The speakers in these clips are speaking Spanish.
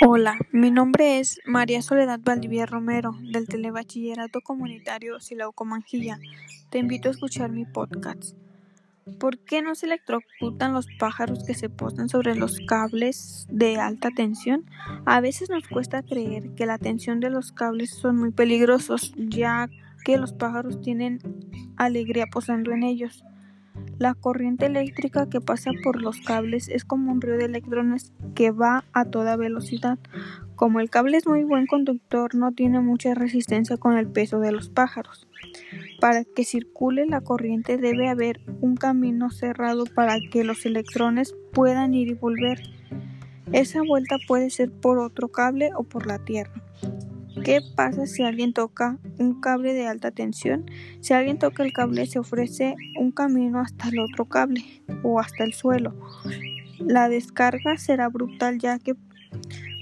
Hola, mi nombre es María Soledad Valdivia Romero, del Telebachillerato Comunitario Silao Comanjilla. Te invito a escuchar mi podcast. ¿Por qué no se electrocutan los pájaros que se posan sobre los cables de alta tensión? A veces nos cuesta creer que la tensión de los cables son muy peligrosos, ya que los pájaros tienen alegría posando en ellos. La corriente eléctrica que pasa por los cables es como un río de electrones que va a toda velocidad. Como el cable es muy buen conductor, no tiene mucha resistencia con el peso de los pájaros. Para que circule la corriente debe haber un camino cerrado para que los electrones puedan ir y volver. Esa vuelta puede ser por otro cable o por la tierra. ¿Qué pasa si alguien toca un cable de alta tensión? Si alguien toca el cable se ofrece un camino hasta el otro cable o hasta el suelo. La descarga será brutal ya que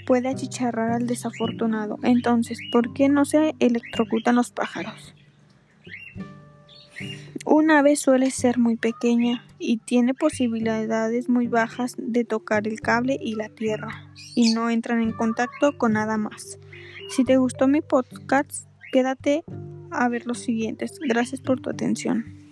puede achicharrar al desafortunado. Entonces, ¿por qué no se electrocutan los pájaros? Un ave suele ser muy pequeña y tiene posibilidades muy bajas de tocar el cable y la tierra y no entran en contacto con nada más. Si te gustó mi podcast, quédate a ver los siguientes. Gracias por tu atención.